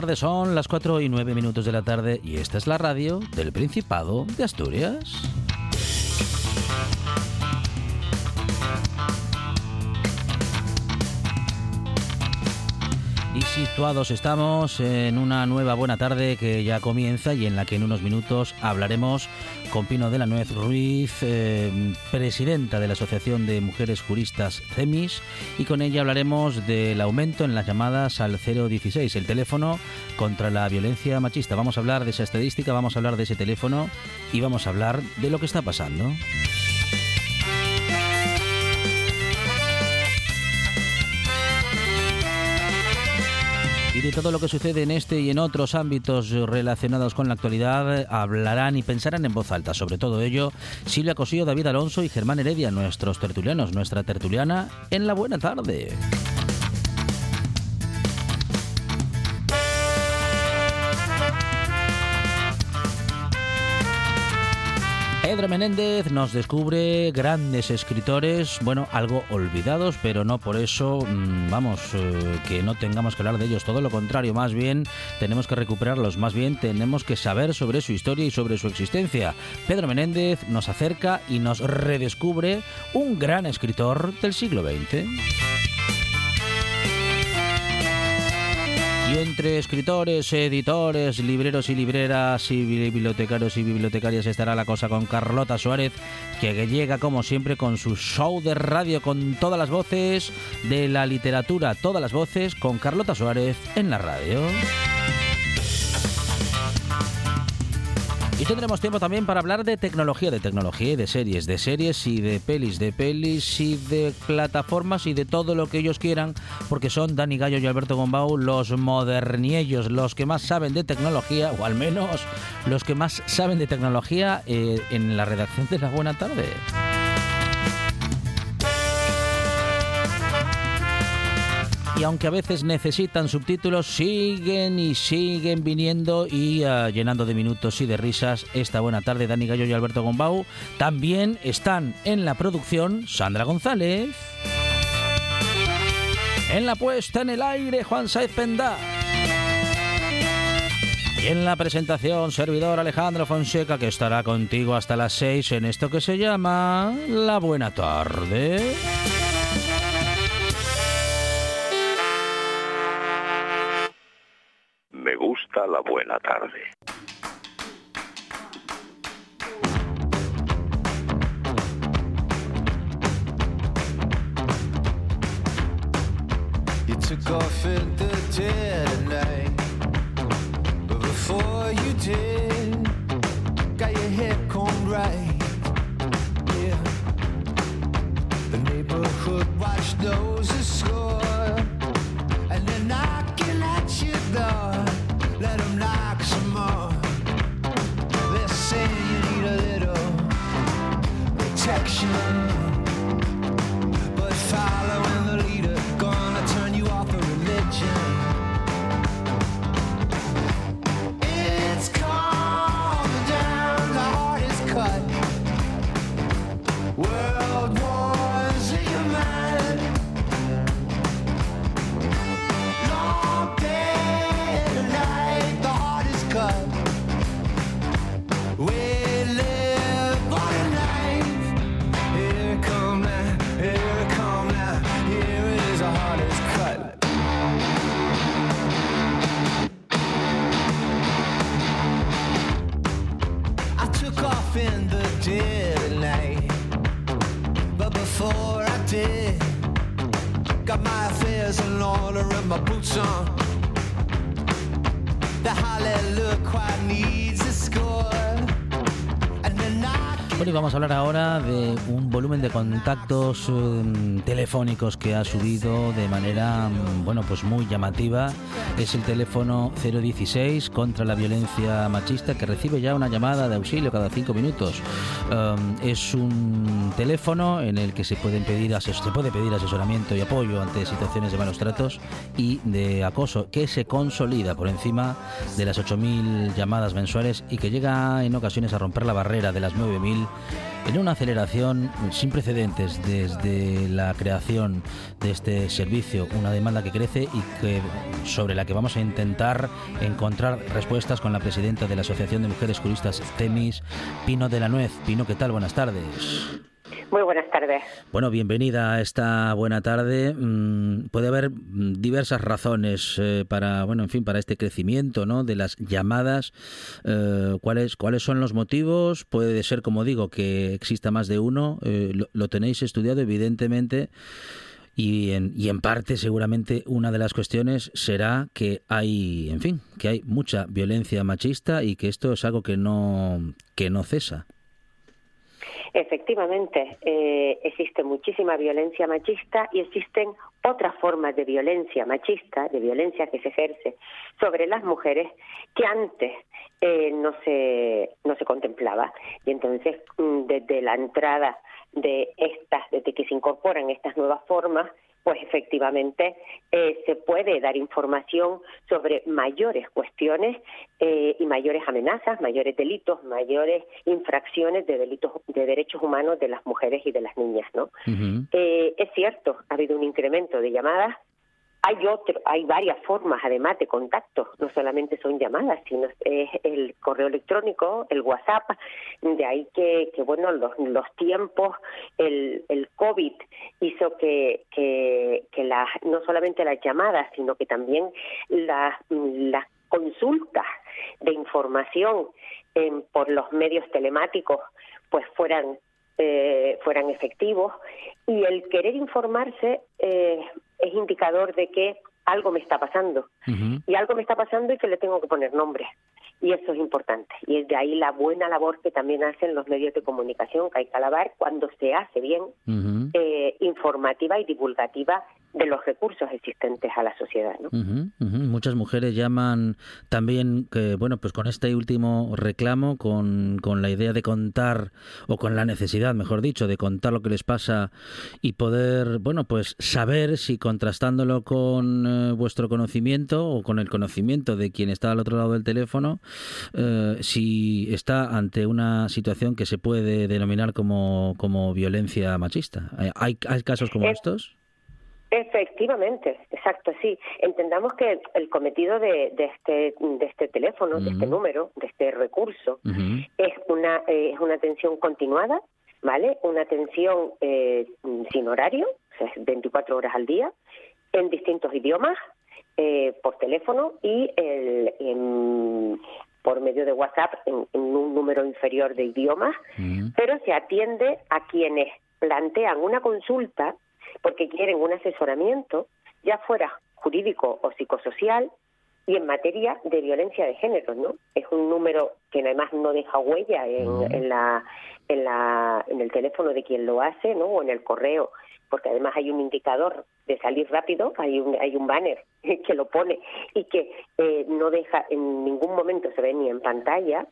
Son las 4 y 9 minutos de la tarde y esta es la radio del Principado de Asturias. Y situados estamos en una nueva buena tarde que ya comienza y en la que en unos minutos hablaremos con Pino de la Nuez Ruiz, eh, presidenta de la Asociación de Mujeres Juristas CEMIS, y con ella hablaremos del aumento en las llamadas al 016, el teléfono contra la violencia machista. Vamos a hablar de esa estadística, vamos a hablar de ese teléfono y vamos a hablar de lo que está pasando. Y de todo lo que sucede en este y en otros ámbitos relacionados con la actualidad hablarán y pensarán en voz alta. Sobre todo ello, Silvia Cosío, David Alonso y Germán Heredia, nuestros tertulianos, nuestra tertuliana en la buena tarde. Pedro Menéndez nos descubre grandes escritores, bueno, algo olvidados, pero no por eso, mm, vamos, eh, que no tengamos que hablar de ellos, todo lo contrario, más bien tenemos que recuperarlos, más bien tenemos que saber sobre su historia y sobre su existencia. Pedro Menéndez nos acerca y nos redescubre un gran escritor del siglo XX. Y entre escritores, editores, libreros y libreras y bibliotecarios y bibliotecarias estará la cosa con Carlota Suárez, que llega como siempre con su show de radio con todas las voces de la literatura, todas las voces con Carlota Suárez en la radio. Y tendremos tiempo también para hablar de tecnología, de tecnología y de series, de series y de pelis, de pelis y de plataformas y de todo lo que ellos quieran, porque son Dani Gallo y Alberto Gombau los moderniellos, los que más saben de tecnología, o al menos los que más saben de tecnología eh, en la redacción de La Buena Tarde. Y aunque a veces necesitan subtítulos, siguen y siguen viniendo y ah, llenando de minutos y de risas esta buena tarde Dani Gallo y Alberto Gombau. También están en la producción Sandra González. En la puesta en el aire Juan Saez Penda. Y en la presentación, servidor Alejandro Fonseca, que estará contigo hasta las 6 en esto que se llama La Buena Tarde. La buena tarde. there's an order in my boots on. The hallelujah choir needs a score. Bueno, y vamos a hablar ahora de un volumen de contactos eh, telefónicos que ha subido de manera, mm, bueno, pues muy llamativa. Es el teléfono 016 contra la violencia machista que recibe ya una llamada de auxilio cada cinco minutos. Um, es un teléfono en el que se, pueden pedir se puede pedir asesoramiento y apoyo ante situaciones de malos tratos y de acoso que se consolida por encima de las 8.000 llamadas mensuales y que llega en ocasiones a romper la barrera de las 9.000 en una aceleración sin precedentes desde la creación de este servicio, una demanda que crece y que sobre la que vamos a intentar encontrar respuestas con la presidenta de la Asociación de Mujeres Juristas TEMIS, Pino de la Nuez. Pino, ¿qué tal? Buenas tardes. Muy buenas tardes. Bueno, bienvenida a esta buena tarde. Mm, Puede haber mm, diversas razones eh, para, bueno, en fin, para este crecimiento, ¿no? De las llamadas. Eh, ¿Cuáles, cuáles son los motivos? Puede ser, como digo, que exista más de uno. Eh, lo, lo tenéis estudiado, evidentemente. Y en, y en parte, seguramente, una de las cuestiones será que hay, en fin, que hay mucha violencia machista y que esto es algo que no, que no cesa. Efectivamente, eh, existe muchísima violencia machista y existen otras formas de violencia machista, de violencia que se ejerce sobre las mujeres que antes eh, no se no se contemplaba. Y entonces mm, desde la entrada de estas, desde que se incorporan estas nuevas formas, pues efectivamente eh, se puede dar información sobre mayores cuestiones eh, y mayores amenazas, mayores delitos, mayores infracciones de delitos de derechos humanos de las mujeres y de las niñas, ¿no? Eh, es cierto, ha habido un incremento de llamadas. Hay otro, hay varias formas además de contacto, no solamente son llamadas, sino es el correo electrónico, el WhatsApp, de ahí que, que bueno, los, los tiempos, el, el COVID hizo que, que, que las, no solamente las llamadas, sino que también las, las consultas de información en- por los medios telemáticos pues fueran eh, fueran efectivos. Y el querer informarse eh, es indicador de que algo me está pasando. Y algo me está pasando y que le tengo que poner nombre. Y eso es importante. Y es de ahí la buena labor que también hacen los medios de comunicación que hay que alabar cuando se hace bien eh, informativa y divulgativa de los recursos existentes a la sociedad ¿no? Ujú. Muchas mujeres llaman también que, bueno, pues con este último reclamo, con, con la idea de contar, o con la necesidad, mejor dicho, de contar lo que les pasa y poder, bueno, pues saber si contrastándolo con eh, vuestro conocimiento o con el conocimiento de quien está al otro lado del teléfono, eh, si está ante una situación que se puede denominar como, como violencia machista. ¿Hay, hay casos como Eh, estos? Efectivamente, exacto, sí. Entendamos que el cometido de, de este de este teléfono, de este número, de este recurso, es una eh, es una atención continuada, ¿vale? Una atención eh, sin horario, o sea, es 24 horas al día, en distintos idiomas, eh, por teléfono y el- en- por medio de WhatsApp en, en un número inferior de idiomas, pero se atiende a quienes plantean una consulta porque quieren un asesoramiento, ya fuera jurídico o psicosocial, y en materia de violencia de género, ¿no? Es un número que además no deja huella en, en la, en la, en el teléfono de quien lo hace, ¿no? O en el correo, porque además hay un indicador de salir rápido, hay un, hay un banner que lo pone y que eh, no deja en ningún momento se ve ni en pantalla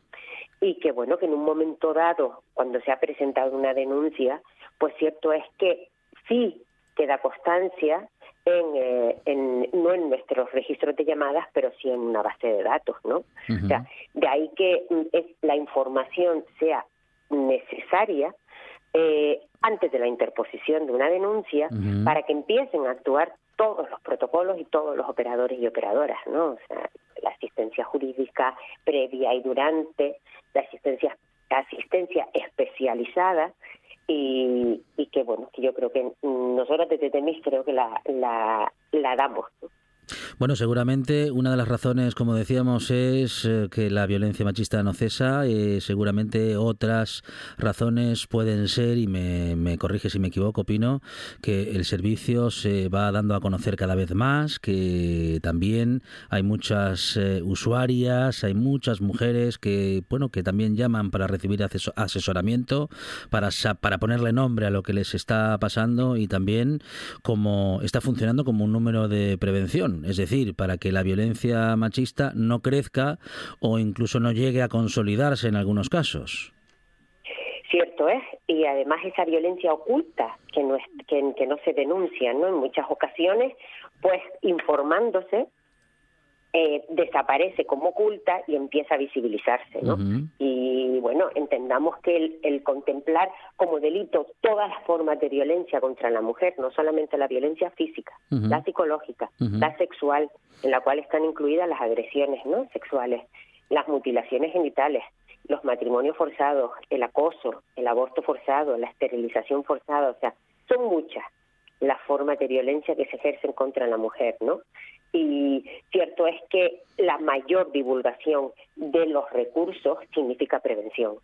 y que bueno que en un momento dado cuando se ha presentado una denuncia pues cierto es que sí queda constancia en, eh, en- no en nuestros registros de llamadas, pero sí en una base de datos, ¿no? O sea, de ahí que mm, es, la información sea necesaria eh, antes de la interposición de una denuncia para que empiecen a actuar todos los protocolos y todos los operadores y operadoras, ¿no? O sea, la asistencia jurídica previa y durante, la asistencia asistencia especializada y, y que bueno que yo creo que nosotros desde Temis creo que la, la, la damos. Bueno, seguramente una de las razones, como decíamos, es eh, que la violencia machista no cesa. Eh, seguramente otras razones pueden ser, y me, me corrige si me equivoco, Pino, que el servicio se va dando a conocer cada vez más, que también hay muchas eh, usuarias, hay muchas mujeres que, bueno, que también llaman para recibir asesoramiento, para, para ponerle nombre a lo que les está pasando y también como está funcionando como un número de prevención, es decir, para que la violencia machista no crezca o incluso no llegue a consolidarse en algunos casos. Cierto es, y además esa violencia oculta que no, es, que, que no se denuncia, ¿no? En muchas ocasiones, pues informándose eh, desaparece como oculta y empieza a visibilizarse, ¿no? Y bueno, entendamos que el, contemplar como delito todas las formas de violencia contra la mujer, no solamente la violencia física, la psicológica, la sexual, en la cual están incluidas las agresiones, ¿no? Sexuales, las mutilaciones genitales, los matrimonios forzados, el acoso, el aborto forzado, la esterilización forzada, o sea, son muchas las formas de violencia que se ejercen contra la mujer, ¿no? Y cierto es que la mayor divulgación de los recursos significa prevención.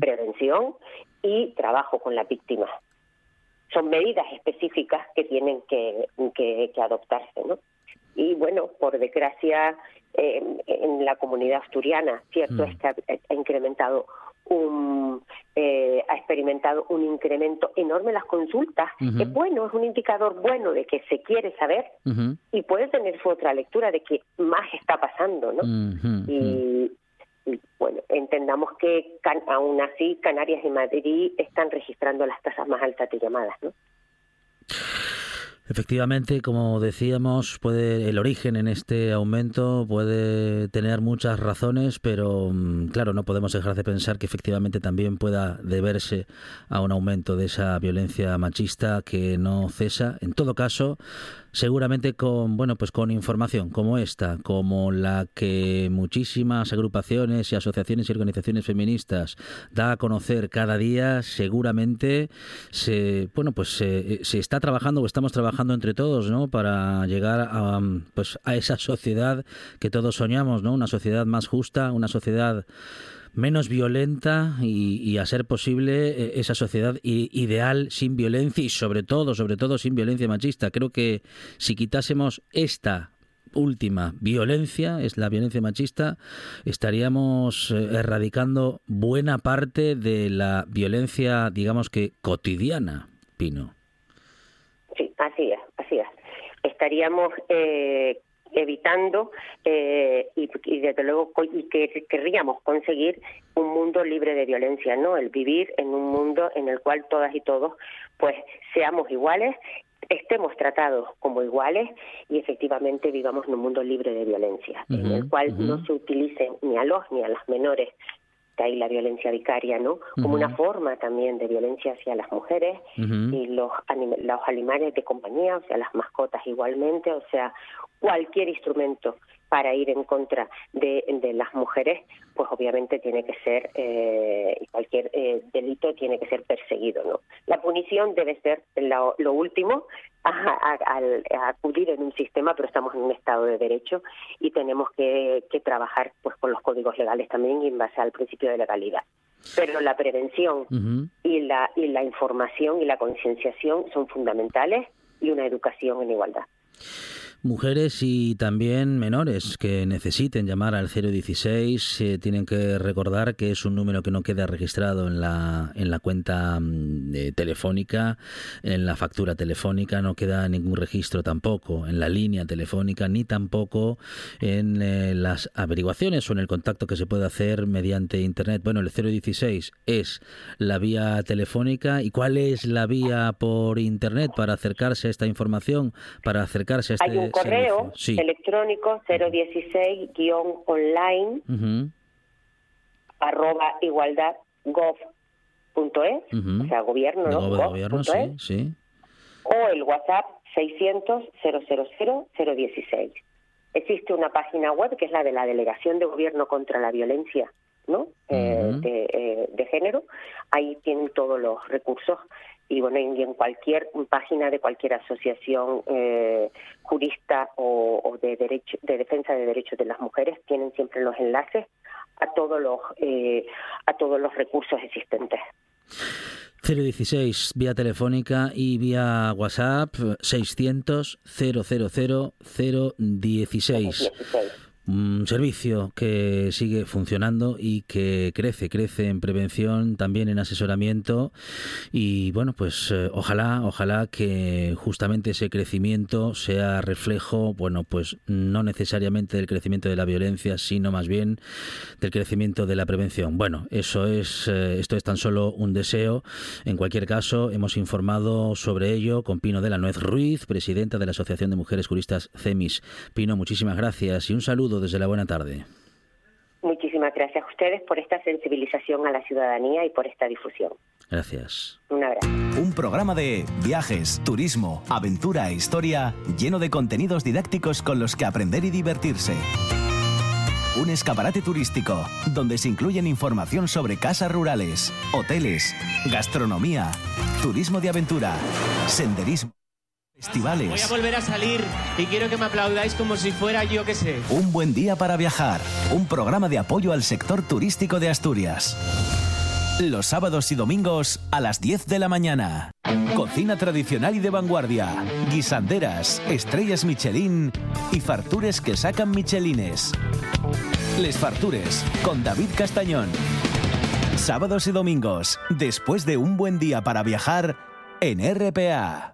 Prevención y trabajo con la víctima. Son medidas específicas que tienen que, que, adoptarse, ¿no? Y bueno, por desgracia, en la comunidad asturiana, cierto es que ha incrementado un, eh, ha experimentado un incremento enorme en las consultas, que bueno, es un indicador bueno de que se quiere saber y puede tener su otra lectura de que más está pasando, ¿no? y, bueno, entendamos que aún así Canarias y Madrid están registrando las tasas más altas de llamadas, ¿no? Efectivamente, como decíamos, puede el origen en este aumento puede tener muchas razones, pero mm, claro, no podemos dejar de pensar que efectivamente también pueda deberse a un aumento de esa violencia machista que no cesa. En todo caso, seguramente con bueno pues con información como esta como la que muchísimas agrupaciones y asociaciones y organizaciones feministas da a conocer cada día seguramente se bueno pues se, está trabajando o estamos trabajando entre todos no para llegar a pues a esa sociedad que todos soñamos no una sociedad más justa una sociedad menos violenta y, a ser posible eh, esa sociedad ideal sin violencia y sobre todo, sobre todo sin violencia machista. Creo que si quitásemos esta última violencia, es la violencia machista, estaríamos eh, erradicando buena parte de la violencia, digamos que cotidiana, Pino. Sí, así es, así es. Estaríamos eh, evitando eh, y, desde luego y que querríamos conseguir un mundo libre de violencia, ¿no? El vivir en un mundo en el cual todas y todos pues seamos iguales estemos tratados como iguales y efectivamente vivamos en un mundo libre de violencia, en el cual no se utilicen ni a los ni a las menores que hay la violencia vicaria, ¿no? Como una forma también de violencia hacia las mujeres y los, los animales de compañía, o sea, las mascotas igualmente, o sea, cualquier instrumento para ir en contra de, de las mujeres, pues obviamente tiene que ser, eh, cualquier eh, delito tiene que ser perseguido, ¿no? La punición debe ser lo, lo último, al acudir en un sistema, pero estamos en un Estado de Derecho y tenemos que, trabajar pues con los códigos legales también y en base al principio de legalidad. Pero la prevención y, la, y la información y la concienciación son fundamentales y una educación en igualdad. Mujeres y también menores que necesiten llamar al 016 eh, tienen que recordar que es un número que no queda registrado en la, en la cuenta mm, telefónica, en la factura telefónica, no queda ningún registro tampoco en la línea telefónica, ni tampoco en eh, las averiguaciones o en el contacto que se puede hacer mediante Internet. Bueno, el 016 es la vía telefónica. ¿Y cuál es la vía por Internet para acercarse a esta información, para acercarse a este correo electrónico 016-online arroba igualdad gov punto es, o sea, gobierno, ¿no? gobierno, sí, O el WhatsApp 600 000 016. Existe una página web que es la de la Delegación de Gobierno contra la Violencia ¿no? Eh, de, eh, de, género. Ahí tienen todos los recursos y bueno y en cualquier página de cualquier asociación eh, jurista o, o, de derecho de defensa de derechos de las mujeres tienen siempre los enlaces a todos los eh, a todos los recursos existentes. 016 vía telefónica y vía WhatsApp 600 000 016 un servicio que sigue funcionando y que crece, crece en prevención, también en asesoramiento y bueno, pues eh, ojalá, ojalá que justamente ese crecimiento sea reflejo, bueno, pues no necesariamente del crecimiento de la violencia, sino más bien del crecimiento de la prevención. Bueno, eso es, eh, esto es tan solo un deseo. En cualquier caso, hemos informado sobre ello con Pino de la Nuez Ruiz, presidenta de la Asociación de Mujeres Juristas CEMIS. Pino, muchísimas gracias y un saludo desde la buena tarde. Muchísimas gracias a ustedes por esta sensibilización a la ciudadanía y por esta difusión. Gracias. Un abrazo. Un programa de viajes, turismo, aventura e historia lleno de contenidos didácticos con los que aprender y divertirse. Un escaparate turístico donde se incluyen información sobre casas rurales, hoteles, gastronomía, turismo de aventura, senderismo. Festivales. Voy a volver a salir y quiero que me aplaudáis como si fuera yo que sé. Un buen día para viajar. Un programa de apoyo al sector turístico de Asturias. Los sábados y domingos a las 10 de la mañana. Cocina tradicional y de vanguardia. Guisanderas, estrellas Michelin y fartures que sacan Michelines. Les Fartures con David Castañón. Sábados y domingos, después de un buen día para viajar en RPA.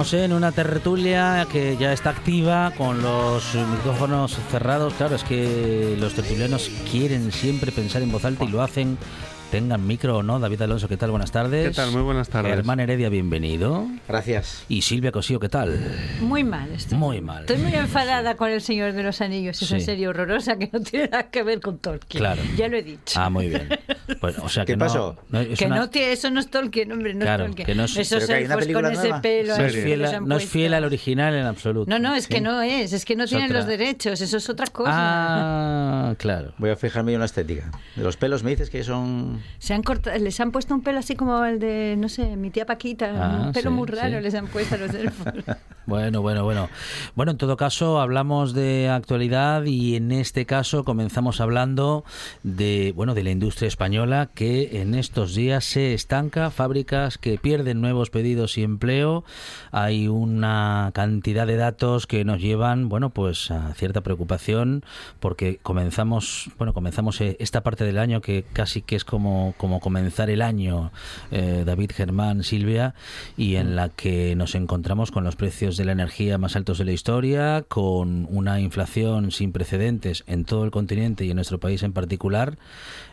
Estamos en una tertulia que ya está activa con los micrófonos cerrados. Claro, es que los tertulianos quieren siempre pensar en voz alta y lo hacen tengan micro o no. David Alonso, ¿qué tal? Buenas tardes. ¿Qué tal? Muy buenas tardes. Germán Heredia, bienvenido. Gracias. Y Silvia Cosío, ¿qué tal? Muy mal. Estoy. Muy mal. Estoy muy enfadada con El Señor de los Anillos. Esa Sí. serie horrorosa que no tiene nada que ver con Tolkien. Claro. Ya lo he dicho. Ah, muy bien. Bueno, o sea ¿Qué que no- pasó? no, es que una- no tiene, eso no es Tolkien, hombre, no Claro, es Tolkien. que no es- Esos que elfos con ese nueva. pelo no es que fiel, a- no es fiel al original en absoluto. No, no, es que ¿Sí? no es, es que no Es tienen los otra. derechos, eso es otra cosa. Ah, claro. Voy a fijarme en la estética. De los pelos me dices que son... Se han cortado, les han puesto un pelo así como el de, no sé, mi tía Paquita, Ah, un pelo sí, muy raro sí. les han puesto a los elfos. Bueno, bueno, bueno. Bueno, en todo caso, hablamos de actualidad y en este caso comenzamos hablando de, bueno, de la industria española que en estos días se estanca, fábricas que pierden nuevos pedidos y empleo. Hay una cantidad de datos que nos llevan, bueno, pues a cierta preocupación porque comenzamos, bueno, comenzamos eh, esta parte del año que casi que es como, como comenzar el año, eh, David, Germán, Silvia, y en la que nos encontramos con los precios de la energía más altos de la historia, con una inflación sin precedentes en todo el continente y en nuestro país en particular.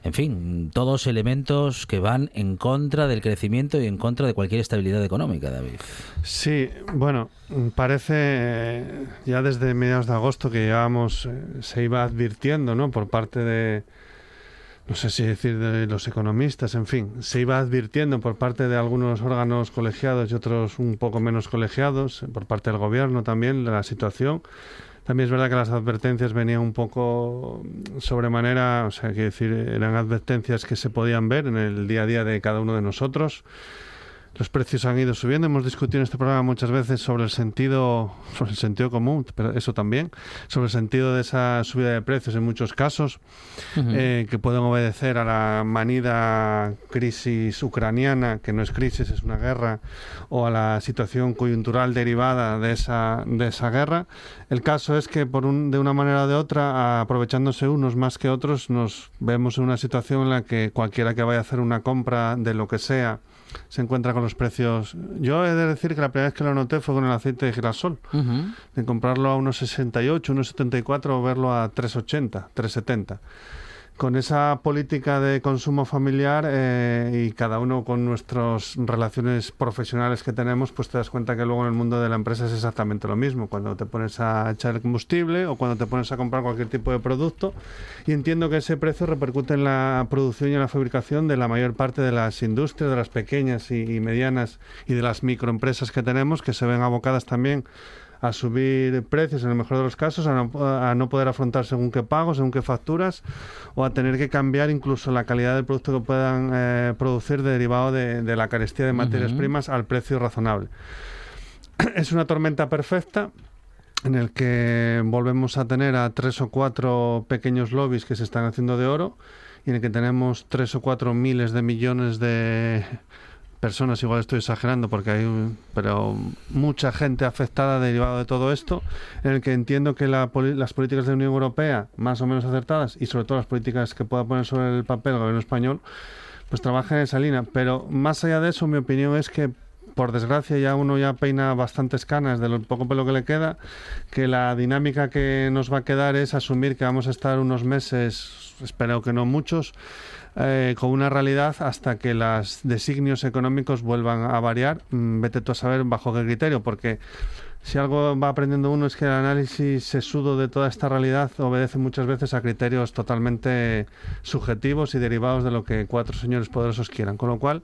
En fin, todos elementos que van en contra del crecimiento y en contra de cualquier estabilidad económica, David. Sí, bueno, parece ya desde mediados de agosto que llevábamos, eh, se iba advirtiendo, ¿no? Por parte de, no sé si decir de los economistas, en fin, se iba advirtiendo por parte de algunos órganos colegiados y otros un poco menos colegiados, por parte del gobierno también, de la situación. También es verdad que las advertencias venían un poco sobremanera, o sea, que decir, eran advertencias que se podían ver en el día a día de cada uno de nosotros. Los precios han ido subiendo. Hemos discutido en este programa muchas veces sobre el sentido, sobre el sentido común, pero eso también, sobre el sentido de esa subida de precios en muchos casos, eh, que pueden obedecer a la manida crisis ucraniana, que no es crisis, es una guerra, o a la situación coyuntural derivada de esa, de esa guerra. El caso es que por un, de una manera o de otra, aprovechándose unos más que otros, nos vemos en una situación en la que cualquiera que vaya a hacer una compra de lo que sea, se encuentra con los precios. Yo he de decir que la primera vez que lo noté fue con el aceite de girasol. De comprarlo a unos 68, unos 74 o verlo a 380, 370 con esa política de consumo familiar eh, y cada uno con nuestras relaciones profesionales que tenemos, pues te das cuenta que luego en el mundo de la empresa es exactamente lo mismo. Cuando te pones a echar el combustible o cuando te pones a comprar cualquier tipo de producto. Y entiendo que ese precio repercute en la producción y en la fabricación de la mayor parte de las industrias, de las pequeñas y medianas y de las microempresas que tenemos, que se ven abocadas también a subir precios en el mejor de los casos, a no, poder afrontar según qué pagos, según qué facturas, o a tener que cambiar incluso la calidad del producto que puedan eh, producir derivado de, la carestía de materias primas al precio razonable. es una tormenta perfecta en el que volvemos a tener a tres o cuatro pequeños lobbies que se están haciendo de oro y en el que tenemos tres o cuatro miles de millones de personas, igual estoy exagerando porque hay, pero mucha gente afectada derivado de todo esto, en el que entiendo que las políticas de la Unión Europea, más o menos acertadas, y sobre todo las políticas que pueda poner sobre el papel el gobierno español, pues trabajan en esa línea. Pero más allá de eso, mi opinión es que por desgracia ya uno ya peina bastantes canas de lo poco pelo que le queda, que la dinámica que nos va a quedar es asumir que vamos a estar unos meses, espero que no muchos, eh, con una realidad hasta que los designios económicos vuelvan a variar. Mm, vete tú a saber bajo qué criterio, porque si algo va aprendiendo uno es que el análisis sesudo de toda esta realidad obedece muchas veces a criterios totalmente subjetivos y derivados de lo que cuatro señores poderosos quieran. Con lo cual,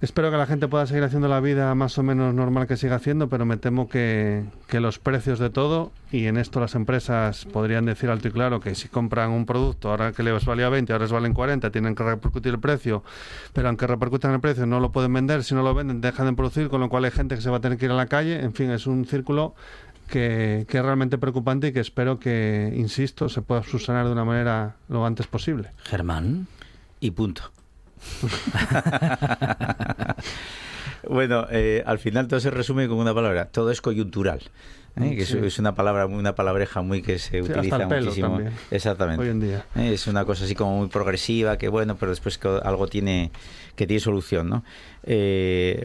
Espero que la gente pueda seguir haciendo la vida más o menos normal que siga haciendo, pero me temo que, los precios de todo, y en esto las empresas podrían decir alto y claro que si compran un producto, ahora que les valía 20, ahora les valen 40, tienen que repercutir el precio, pero aunque repercutan el precio no lo pueden vender, si no lo venden dejan de producir, con lo cual hay gente que se va a tener que ir a la calle, en fin, es un círculo que, que, es realmente preocupante y que espero que, insisto, se pueda subsanar de una manera lo antes posible. Germán. Y punto. bueno, eh, al final todo se resume con una palabra. Todo es coyuntural. ¿eh? Que es, una palabra, una palabreja muy que se utiliza muchísimo. Exactamente. Hoy en día. ¿Eh? Es una cosa así como muy progresiva, que bueno, pero después que algo tiene que tiene solución, ¿no?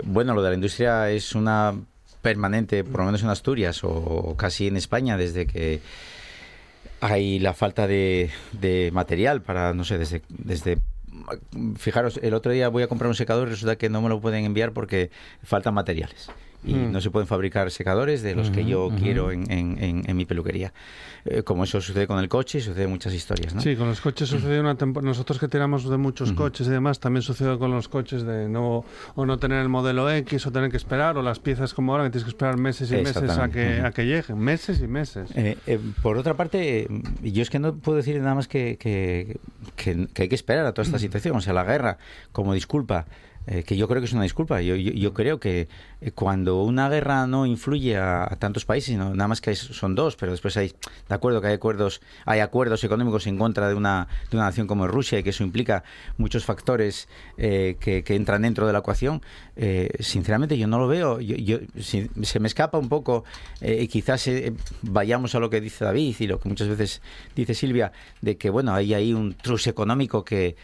bueno, lo de la industria es una permanente, por lo menos en Asturias o casi en España, desde que hay la falta de, de material para, no sé, desde, desde fijaros, el otro día voy a comprar un secador y resulta que no me lo pueden enviar porque faltan materiales y mm. no se pueden fabricar secadores de los que yo quiero en, en, mi peluquería. Eh, como eso sucede con el coche, sucede muchas historias, ¿no? Sí, con los coches sucede una temporada. Nosotros que tiramos de muchos coches y demás, también sucede con los coches de no o no tener el modelo X o tener que esperar, o las piezas como ahora que tienes que esperar meses y meses a que, a que lleguen. Meses y meses. Eh, eh, por otra parte, yo es que no puedo decir nada más que, que, que, que hay que esperar a toda esta situación. O sea, la guerra como disculpa eh, que yo creo que es una disculpa. Yo, yo, creo que cuando una guerra no influye a, tantos países, nada más que son dos, pero después hay, de acuerdo que hay acuerdos, hay acuerdos económicos en contra de una, de una nación como Rusia y que eso implica muchos factores eh, que, entran dentro de la ecuación. sinceramente, yo no lo veo. Yo, se me escapa un poco, y quizás vayamos a lo que dice David y lo que muchas veces dice Silvia, de que bueno, hay ahí un trus económico que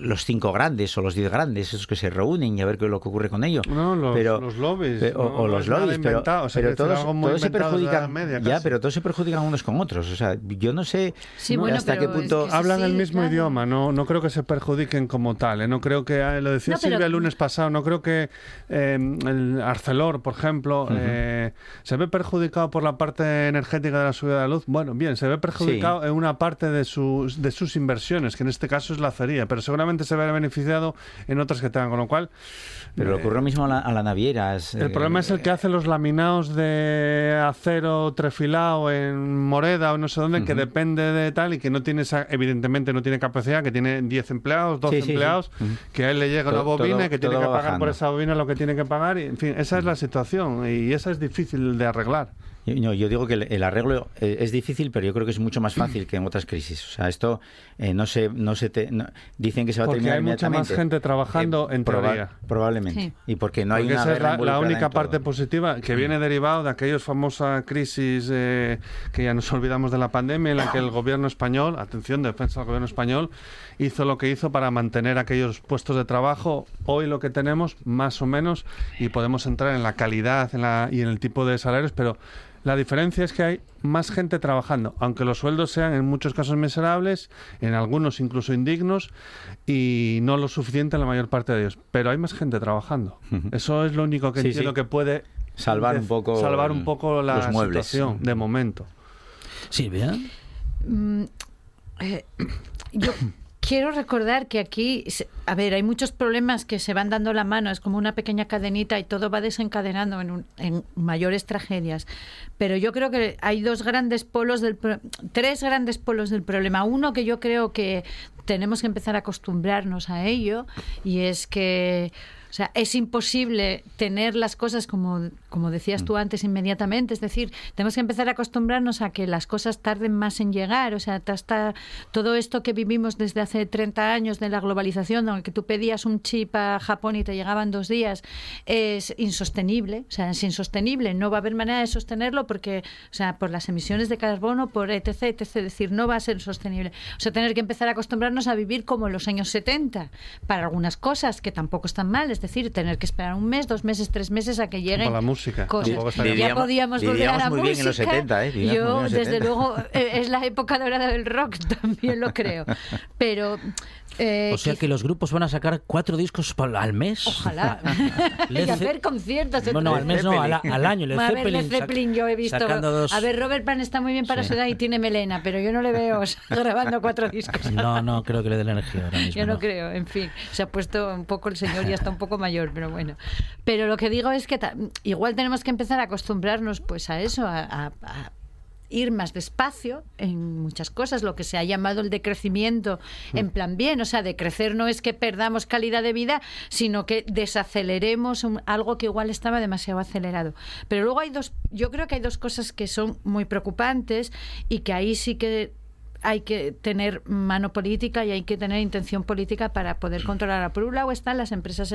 los cinco grandes o los diez grandes, esos que se reúnen y a ver qué es lo que ocurre con ello. No, los, pero, los lobbies. pe- o, no, o no los lobbies, pero, o sea, todos, se perjudican. Media, ya, pero todos se perjudican unos con otros. O sea, yo no sé Sí, no, bueno, hasta qué es punto. sí, Hablan el mismo claro. idioma, no, no creo que se perjudiquen como tal. ¿eh? No creo que, ah, lo decía No, pero- Silvia el lunes pasado, no creo que eh, el Arcelor, por ejemplo, eh, se ve perjudicado por la parte energética de la subida de la luz. Bueno, bien, se ve perjudicado en una parte de sus, de sus inversiones, que en este caso es la acería, pero seguramente se ve beneficiado en otras que tengan, con lo cual... Pero le eh, ocurre lo mismo a la, a la naviera. El eh, problema es el que hace los laminados de acero trefilado en Moreda o no sé dónde, que depende de tal y que no tiene esa, evidentemente no tiene capacidad, que tiene 10 empleados, 12 Sí, sí, sí. empleados, que a él le llega Todo- una bobina todo- y que tiene que pagar por esa bobina lo que tiene que pagar. Y, en fin, esa es la situación y esa es difícil de arreglar. Yo, no, yo digo que el, el arreglo eh, es difícil, pero yo creo que es mucho más fácil que en otras crisis. O sea, esto eh, no se, no se te- no- dicen que se va Porque a terminar hay mucha más gente trabajando en teoría. Probablemente. Sí. Y porque no hay Porque una esa es la, única todo. parte positiva que viene derivado de aquellas famosas crisis eh, que ya nos olvidamos de la pandemia en la que el gobierno español, atención, defensa del gobierno español, hizo lo que hizo para mantener aquellos puestos de trabajo. Hoy lo que tenemos, más o menos, y podemos entrar en la calidad en la, y en el tipo de salarios, pero la diferencia es que hay más gente trabajando, aunque los sueldos sean en muchos casos miserables, en algunos incluso indignos y no lo suficiente en la mayor parte de ellos. Pero hay más gente trabajando. Eso es lo único que Sí, entiendo sí. que puede Salvar un poco salvar un poco la situación de momento. Silvia. Mm, eh, yo quiero recordar que aquí, a ver, hay muchos problemas que se van dando la mano, es como una pequeña cadenita y todo va desencadenando en, un- en mayores tragedias. Pero yo creo que hay dos grandes polos del tres grandes polos del problema. Uno que yo creo que tenemos que empezar a acostumbrarnos a ello y es que o sea, es imposible tener las cosas como, como decías tú antes inmediatamente. Es decir, tenemos que empezar a acostumbrarnos a que las cosas tarden más en llegar. O sea, hasta todo esto que vivimos desde hace 30 años de la globalización, donde tú pedías un chip a Japón y te llegaban dos días, es insostenible. O sea, es insostenible. No va a haber manera de sostenerlo porque, o sea, por las emisiones de carbono, por etc, etc. Es decir, no va a ser sostenible. O sea, tener que empezar a acostumbrarnos a vivir como en los años 70 para algunas cosas que tampoco están mal. Es decir, tener que esperar un mes, dos meses, tres meses a que lleguen Como la música. Cosas. Tampoco estaría Ya podíamos volver a la muy música. bien en los 70, ¿eh? Yo, los desde 70. luego, eh, es la época dorada del rock, también lo creo. Pero... eh, O sea que los grupos van a sacar cuatro discos al mes. Ojalá. Led y hacer conciertos. No, no, al mes no, al, al año. Led a ver, Zeppelin, Led Zeppelin yo he visto. dos- A ver, Robert Plant está muy bien para Sí. su edad y tiene melena, pero yo no le veo grabando cuatro discos. No, no, creo que le dé la energía ahora mismo. Yo no creo, en fin. Se ha puesto un poco el señor, ya está un poco mayor, pero bueno. Pero lo que digo es que ta- igual tenemos que empezar a acostumbrarnos pues a eso, a, a- a ir más despacio en muchas cosas, lo que se ha llamado el decrecimiento en plan bien, o sea, de crecer no es que perdamos calidad de vida, sino que desaceleremos un- algo que igual estaba demasiado acelerado. Pero luego hay dos, yo creo que hay dos cosas que son muy preocupantes y que ahí sí que hay que tener mano política y hay que tener intención política para poder controlar. Por un lado están las empresas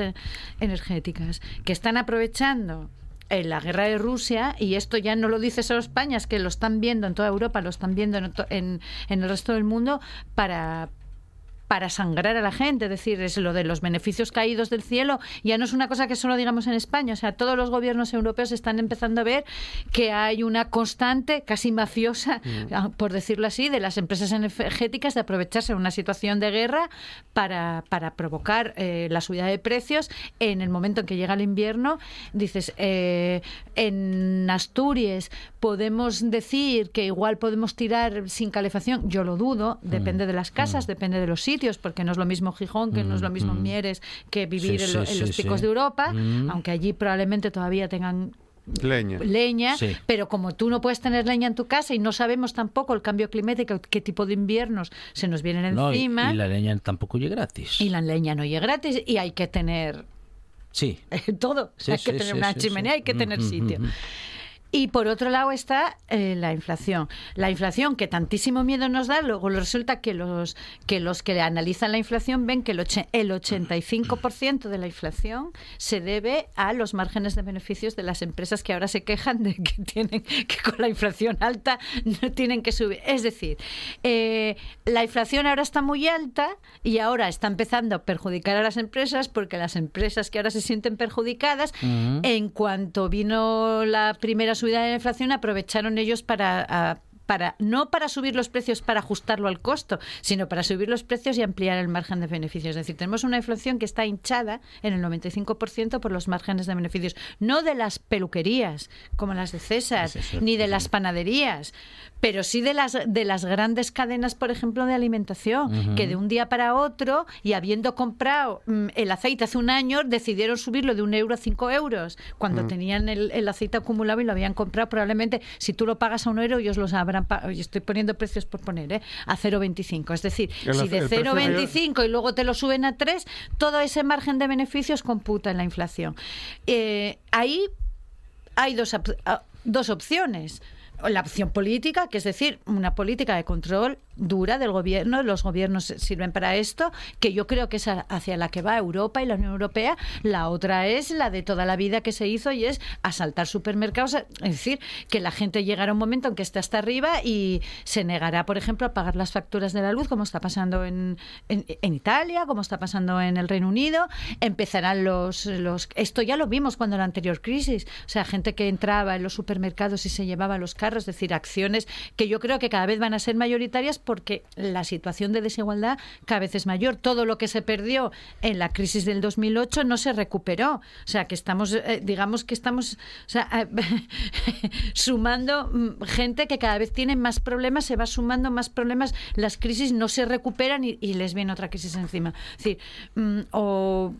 energéticas que están aprovechando eh, la guerra de Rusia y esto ya no lo dice solo España, es que lo están viendo en toda Europa, lo están viendo en, en, en el resto del mundo para para sangrar a la gente, es decir, es lo de los beneficios caídos del cielo, ya no es una cosa que solo digamos en España, o sea, todos los gobiernos europeos están empezando a ver que hay una constante, casi mafiosa, ah, por decirlo así, de las empresas energéticas de aprovecharse de una situación de guerra para, para provocar eh, la subida de precios. En el momento en que llega el invierno. Dices, eh, en Asturias podemos decir que igual podemos tirar sin calefacción, yo lo dudo, depende de las casas, depende de los sitios, porque no es lo mismo Gijón, que no es lo mismo Mieres, que vivir Sí, en, lo- sí, en los sí, picos sí. de Europa, Mm. aunque allí probablemente todavía tengan Leña. leña, Sí. pero como tú no puedes tener leña en tu casa y no sabemos tampoco el cambio climático, qué tipo de inviernos se nos vienen No, y, encima, y la leña tampoco llega gratis. y la leña no llega gratis y hay que tener Sí. todo. Sí, hay que sí, tener sí, una sí, chimenea, sí. hay que tener Mm, mm, sitio. Y por otro lado está eh, la inflación. La inflación que tantísimo miedo nos da, luego resulta que los que los que analizan la inflación ven que el, och- el 85% de la inflación se debe a los márgenes de beneficios de las empresas que ahora se quejan de que tienen que con la inflación alta no tienen que subir. Es decir, eh, la inflación ahora está muy alta y ahora está empezando a perjudicar a las empresas porque las empresas que ahora se sienten perjudicadas, en cuanto vino la primera subida de la inflación, aprovecharon ellos para... a- para, no para subir los precios para ajustarlo al costo, sino para subir los precios y ampliar el margen de beneficios. Es decir, tenemos una inflación que está hinchada en el 95% por los márgenes de beneficios, no de las peluquerías, como las de César, Sí, sí, ni de las panaderías, pero sí de las, de las grandes cadenas, por ejemplo, de alimentación, que de un día para otro, y habiendo comprado mm, el aceite hace un año, decidieron subirlo de un euro a cinco euros, cuando tenían el, el aceite acumulado y lo habían comprado probablemente, si tú lo pagas a un euro, ellos los habrán pagado, y estoy poniendo precios por poner, ¿eh? a 0,25. Es decir, El si de el precio mayor- 0,25 y luego te lo suben a 3, todo ese margen de beneficios computa en la inflación. Eh, ahí hay dos, op- ah, dos opciones. La opción política, que es decir, una política de control dura del gobierno, los gobiernos sirven para esto, que yo creo que es hacia la que va Europa y la Unión Europea. La otra es la de toda la vida que se hizo y es asaltar supermercados, es decir, que la gente llegará un momento en que esté hasta arriba y se negará, por ejemplo, a pagar las facturas de la luz, como está pasando en, en, en Italia, como está pasando en el Reino Unido. Empezarán los, los... Esto ya lo vimos cuando la anterior crisis. O sea, gente que entraba en los supermercados y se llevaba los carros, es decir, acciones que yo creo que cada vez van a ser mayoritarias porque la situación de desigualdad cada vez es mayor. Todo lo que se perdió en la crisis del 2008 no se recuperó. O sea, que estamos, eh, digamos que estamos eh, sumando mm, gente que cada vez tiene más problemas, se va sumando más problemas, las crisis no se recuperan y, y les viene otra crisis encima. Es decir, mm, o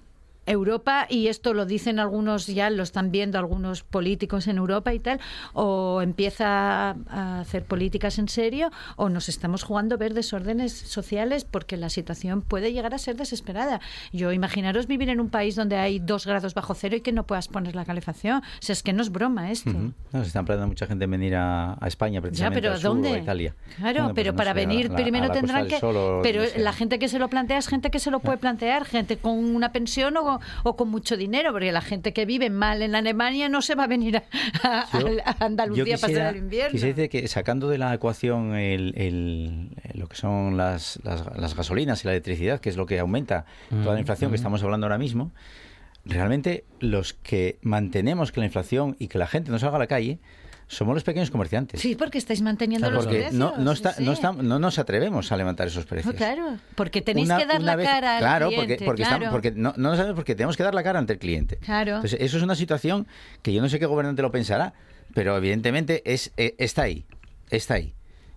Europa, y esto lo dicen algunos, ya lo están viendo algunos políticos en Europa y tal, o empieza a, a hacer políticas en serio, o nos estamos jugando a ver desórdenes sociales porque la situación puede llegar a ser desesperada. Yo imaginaros vivir en un país donde hay dos grados bajo cero y que no puedas poner la calefacción. O sea, es que no es broma esto. No, se están planteando mucha gente en venir a, a España, Ya, precisamente pero al sur o ¿dónde? a Italia. Claro, Bueno, pues pero no para a venir a la- primero a la tendrán que... Sol pero no sé. la gente que se lo plantea es gente que se lo puede plantear, gente con una pensión o, o con mucho dinero, porque la gente que vive mal en Alemania no se va a venir a, a- Yo- a Andalucía yo a pasar quisiera- el invierno. Quisiera decir que sacando de la ecuación el, el- lo que son las, las, las gasolinas y la electricidad, que es lo que aumenta toda la inflación que estamos hablando ahora mismo, realmente los que mantenemos que la inflación y que la gente no salga a la calle somos los pequeños comerciantes. Sí, porque estáis manteniendo Claro, los porque precios. no, no, está, sí, no, está- no nos atrevemos a levantar esos precios. Claro, porque tenéis Una- que dar la vez- cara al claro, cliente. porque, porque, claro. estamos- porque no, sabemos porque tenemos que dar la cara ante el cliente. Claro. Entonces, eso es una situación que yo no sé qué gobernante lo pensará, pero evidentemente es, eh, está ahí, está ahí.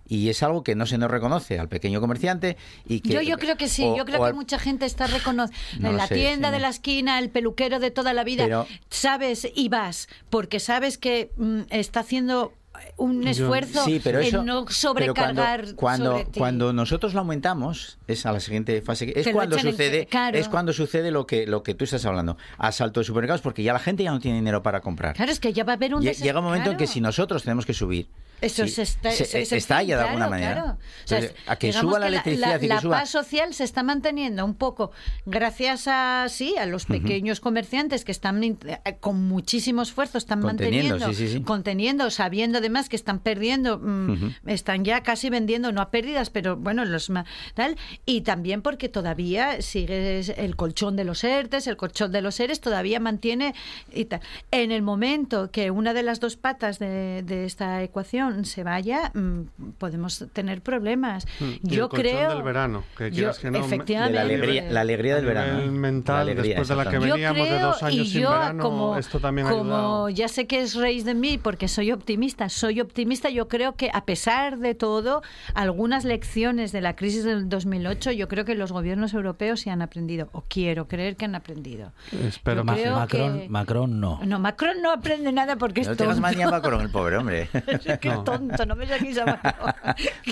Y es algo que no se nos reconoce al pequeño comerciante y que... yo, yo creo que sí, o- yo creo que al- mucha gente está reconociendo. No en la sé, tienda sí, de no. la esquina, el peluquero de toda la vida, Pero- sabes y vas, porque sabes que mm, está haciendo un esfuerzo Sí, pero eso, en no pero sobrecargar cuando, cuando, sobre ti. cuando nosotros lo aumentamos, es a la siguiente fase, es lo cuando sucede, claro. es cuando sucede lo que, lo que tú estás hablando, asalto de supermercados, porque ya la gente ya no tiene dinero para comprar. Claro, es que ya va a haber un Llega un momento en que si nosotros tenemos que subir, Eso se está, se- se- se- está ya de claro, alguna manera. claro. O sea, Entonces, a que suba la electricidad y la que suba... paz social se está manteniendo un poco gracias a sí a los pequeños comerciantes que están eh, con muchísimo esfuerzo están Conteniendo, manteniendo, sí, sí, sí. conteniendo, sabiendo además que están perdiendo, mm, están ya casi vendiendo no a pérdidas, pero bueno los tal y también porque todavía sigue el colchón de los ERTES, el colchón de los ERES todavía mantiene y tal. En el momento que una de las dos patas de, de esta ecuación se vaya, mm, podemos tener problemas. Mm, y Yo el creo del verano, que yo- quieras que no, efectivamente, la alegría, la alegría del verano. mental, La alegría, después de la que veníamos de dos años y sin yo, verano, como, esto también como ya sé que es raíz de mí, porque soy optimista, soy optimista, yo creo que a pesar de todo, algunas lecciones de la crisis del 2008, yo creo que los gobiernos europeos sí han aprendido, o quiero creer que han aprendido. Espero Ma- Macron, que- Macron no. No, Macron no aprende nada porque No es tengas tonto. manía Macron, el pobre hombre. Es que tonto, no me saquéis a Macron.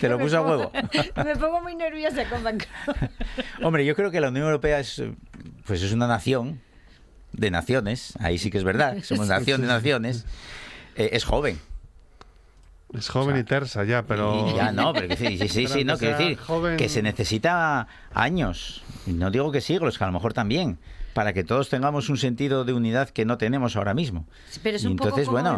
Te lo puso a huevo. Me pongo muy nerviosa con Macron. Hombre, yo creo que la Unión Europea es, pues es una nación de naciones, ahí sí que es verdad, somos nación de naciones, Eh, es joven. Es joven y tersa ya, pero... Y ya no, pero que sí, sí, sí, no, sea decir joven- que se necesita años, no digo que siglos, que a lo mejor también, para que todos tengamos un sentido de unidad que no tenemos ahora mismo. Pero es Y un entonces, poco como bueno,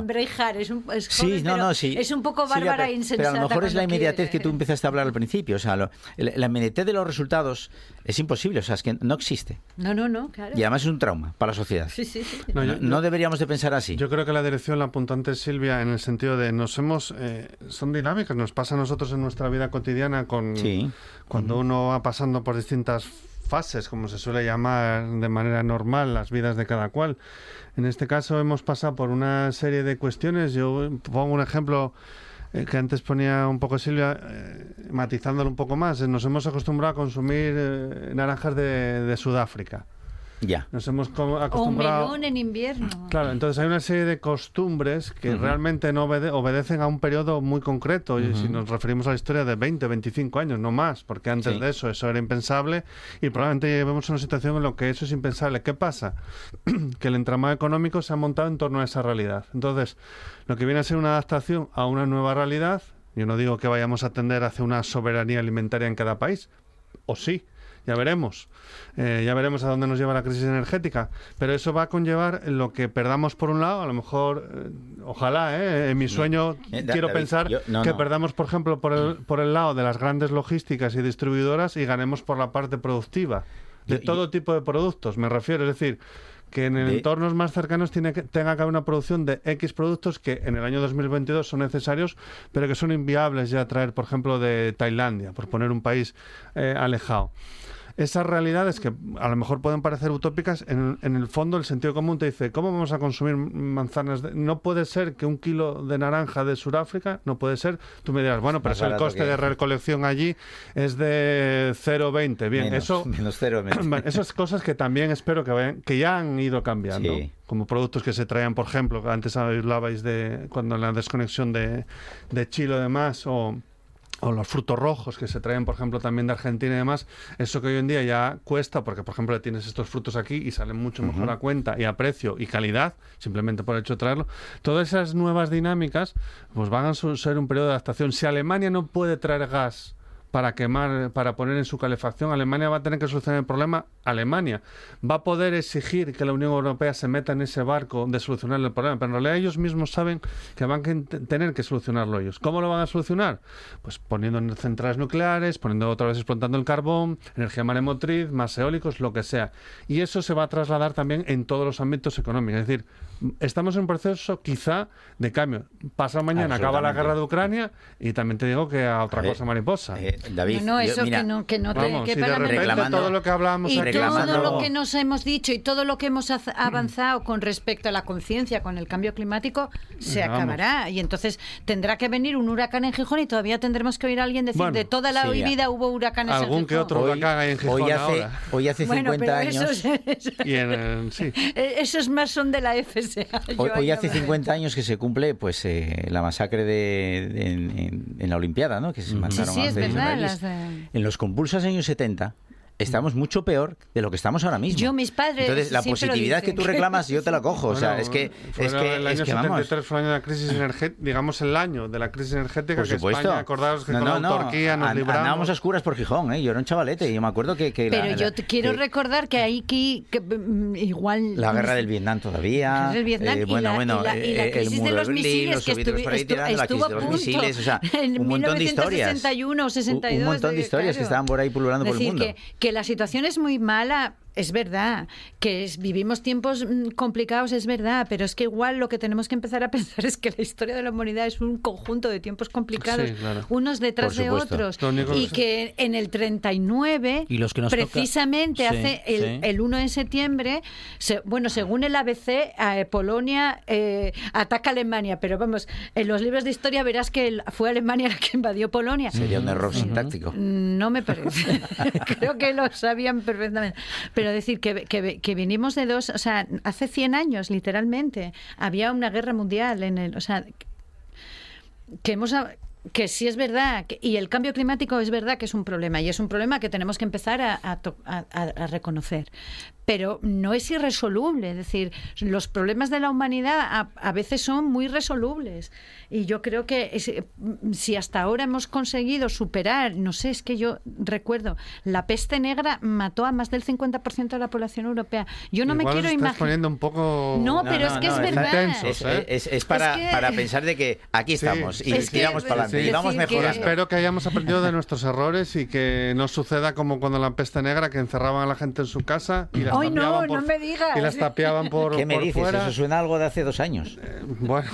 es, un, es Sí, no, no, sí. es un poco bárbara e pero- insensata. Pero a lo mejor es la inmediatez que tú quiere. empezaste a hablar al principio. O sea, lo- la, inmediatez de los resultados es imposible. O sea, es que no existe. No, no, no, claro. Y además es un trauma para la sociedad. Sí, sí, sí. No, No, yo- no deberíamos de pensar así. Yo creo que la dirección la apuntó antes Silvia en el sentido de nos hemos eh, son dinámicas, nos pasa a nosotros en nuestra vida cotidiana con Sí. cuando uno va pasando por distintas fases, como se suele llamar de manera normal las vidas de cada cual. En este caso hemos pasado por una serie de cuestiones. Yo pongo un ejemplo eh, que antes ponía un poco Silvia, eh, matizándolo un poco más. Nos hemos acostumbrado a consumir eh, naranjas de Sudáfrica. Ya. Nos hemos co- O acostumbrado... melón en invierno. Claro, entonces hay una serie de costumbres que realmente no obede- obedecen a un periodo muy concreto. Y si nos referimos a la historia de 20, 25 años, no más, porque antes Sí. de eso eso era impensable y probablemente llevemos una situación en la que eso es impensable. ¿Qué pasa? que el entramado económico se ha montado en torno a esa realidad. Entonces, lo que viene a ser una adaptación a una nueva realidad, yo no digo que vayamos a tender hacia una soberanía alimentaria en cada país, o sí, ya veremos. Eh, ya veremos a dónde nos lleva la crisis energética. Pero eso va a conllevar lo que perdamos por un lado, a lo mejor, eh, ojalá, eh, en mi sueño Eh, Da- quiero David, pensar yo- no, que no. perdamos, por ejemplo, por el, por el lado de las grandes logísticas y distribuidoras y ganemos por la parte productiva de Yo- yo- todo tipo de productos, me refiero. Es decir, que en De- entornos más cercanos tiene que, tenga que haber una producción de X productos que en el año 2022 son necesarios, pero que son inviables ya traer, por ejemplo, de Tailandia, por poner un país eh, alejado. Esas realidades que a lo mejor pueden parecer utópicas, en, en el fondo el sentido común te dice, ¿cómo vamos a consumir manzanas? de-? No puede ser que un kilo de naranja de Sudáfrica, no puede ser. Tú me dirás, bueno, pero eso el coste de recolección allí es de 0,20. Bien, menos, eso... menos esas cosas que también espero que vayan, que ya han ido cambiando. Sí. Como productos que se traían, por ejemplo, antes hablabais de cuando la desconexión de, de Chile y demás, o, o los frutos rojos que se traen, por ejemplo, también de Argentina y demás, eso que hoy en día ya cuesta, porque, por ejemplo, tienes estos frutos aquí y salen mucho mejor a cuenta y a precio y calidad, simplemente por el hecho de traerlo. Todas esas nuevas dinámicas pues van a ser un periodo de adaptación. Si Alemania no puede traer gas para quemar, para poner en su calefacción, Alemania va a tener que solucionar el problema. Alemania va a poder exigir que la Unión Europea se meta en ese barco de solucionar el problema, pero en realidad ellos mismos saben que van a tener que solucionarlo ellos. ¿Cómo lo van a solucionar? Pues poniendo en centrales nucleares, poniendo otra vez explotando el carbón, energía maremotriz, más eólicos, lo que sea. Y eso se va a trasladar también en todos los ámbitos económicos. Es decir, estamos en un proceso quizá de cambio. Pasado mañana acaba la guerra de Ucrania y también te digo que a otra A ver, cosa mariposa. Eh, David, no, no, yo- eso mira, que no, que no te de Reclamando- todo lo que hablábamos Y reclamando- todo lo que nos hemos dicho y todo lo que hemos avanzado con respecto a la conciencia con el cambio climático se Vamos. acabará. Y entonces tendrá que venir un huracán en Gijón y todavía tendremos que oír a alguien decir Bueno, de toda la Silvia. vida hubo huracanes en Algún que Gijón". otro. huracán hay en Gijón hoy hace, ahora. hoy hace Bueno, 50 pero años. esos, esos- Y en el- sí. esos más son de la FSA. Hoy, hoy hace me 50 años que se cumple pues eh, la masacre de, de- en, en- en la Olimpiada, ¿no? Que se mataron Sí, sí, 11 verdad, israelíes. las de- En los compulsos años 70 estamos mucho peor de lo que estamos ahora mismo. Yo, mis padres Entonces, la positividad que tú reclamas, yo te la cojo. o sea, es que, fue es que, el es año que vamos. 73 fue el año de la crisis energética, digamos el año de la crisis energética Por que supuesto. España, acordaos que No, no, no. autarquía nos An- libramos. Andábamos a oscuras por Gijón, ¿eh? Yo era un chavalete y yo me acuerdo que. que Pero la- yo te quiero que recordar que ahí que, que, mm, igual La guerra del Vietnam todavía. Del Vietnam eh, y bueno, la- bueno, y la- y la eh, crisis el de muro los misiles los que soviéticos estuvi- por ahí estu- tirando la crisis estuvo de a los punto misiles, o sea, en un montón de historias. 1961 o 62. Un montón de eh, historias que estaban por ahí pululando Es por el mundo. Que, la situación es muy mala, es verdad. Que es- vivimos tiempos mm, complicados, es verdad. Pero es que igual lo que tenemos que empezar a pensar es que la historia de la humanidad es un conjunto de tiempos complicados, Sí, claro. unos detrás de otros. Y que- en el 39, Y los que nos toca- precisamente Sí, hace el, sí. el 1 de septiembre, se- bueno, según el ABC, eh, Polonia eh, ataca a Alemania, pero vamos, en los libros de historia verás que el- fue Alemania la que invadió Polonia. Sería un error sintáctico. No me parece. Creo que lo sabían perfectamente. Pero decir que, que, que vinimos de dos, o sea, hace 100 años, literalmente, había una guerra mundial en el, o sea, que hemos que sí es verdad que- y el cambio climático es verdad que es un problema y es un problema que tenemos que empezar a reconocer pero no es irresoluble. Es decir, los problemas de la humanidad a, a veces son muy resolubles. Y yo creo que es- si hasta ahora hemos conseguido superar, no sé, es que yo recuerdo, la peste negra mató a más del 50% de la población europea. Yo no me Igual quiero os estáis imaginar. poniendo un poco... No, pero es que es verdad. intensos, Es, ¿eh? es- es para, Es que- para pensar de que aquí Sí. estamos y Es que- tiramos para adelante Sí. y vamos decir que- mejorando. Espero que hayamos aprendido de nuestros errores y que no suceda como cuando la peste negra, que encerraban a la gente en su casa y las Ay, no, por, no me digas. y las tapiaban por, ¿Qué me por dices? fuera. Eso suena a algo de hace dos años. Bueno,